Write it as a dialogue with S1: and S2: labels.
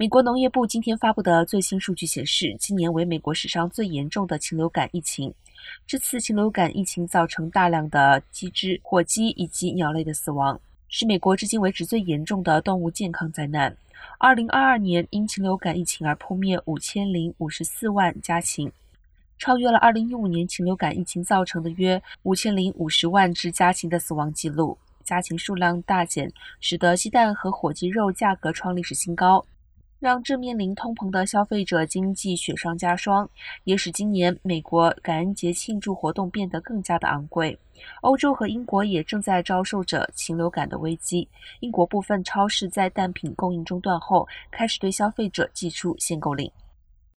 S1: 美国农业部今天发布的最新数据显示，今年为美国史上最严重的禽流感疫情。这次禽流感疫情造成大量的鸡只、火鸡以及鸟类的死亡，是美国至今为止最严重的动物健康灾难。二零二二年因禽流感疫情而扑灭五千零五十四万家禽，超越了二零一五年禽流感疫情造成的约五千零五十万只家禽的死亡记录。家禽数量大减，使得鸡蛋和火鸡肉价格创历史新高。让正面临通膨的消费者经济雪上加霜，也使今年美国感恩节庆祝活动变得更加的昂贵。欧洲和英国也正在遭受着禽流感的危机。英国部分超市在蛋品供应中断后，开始对消费者寄出限购令。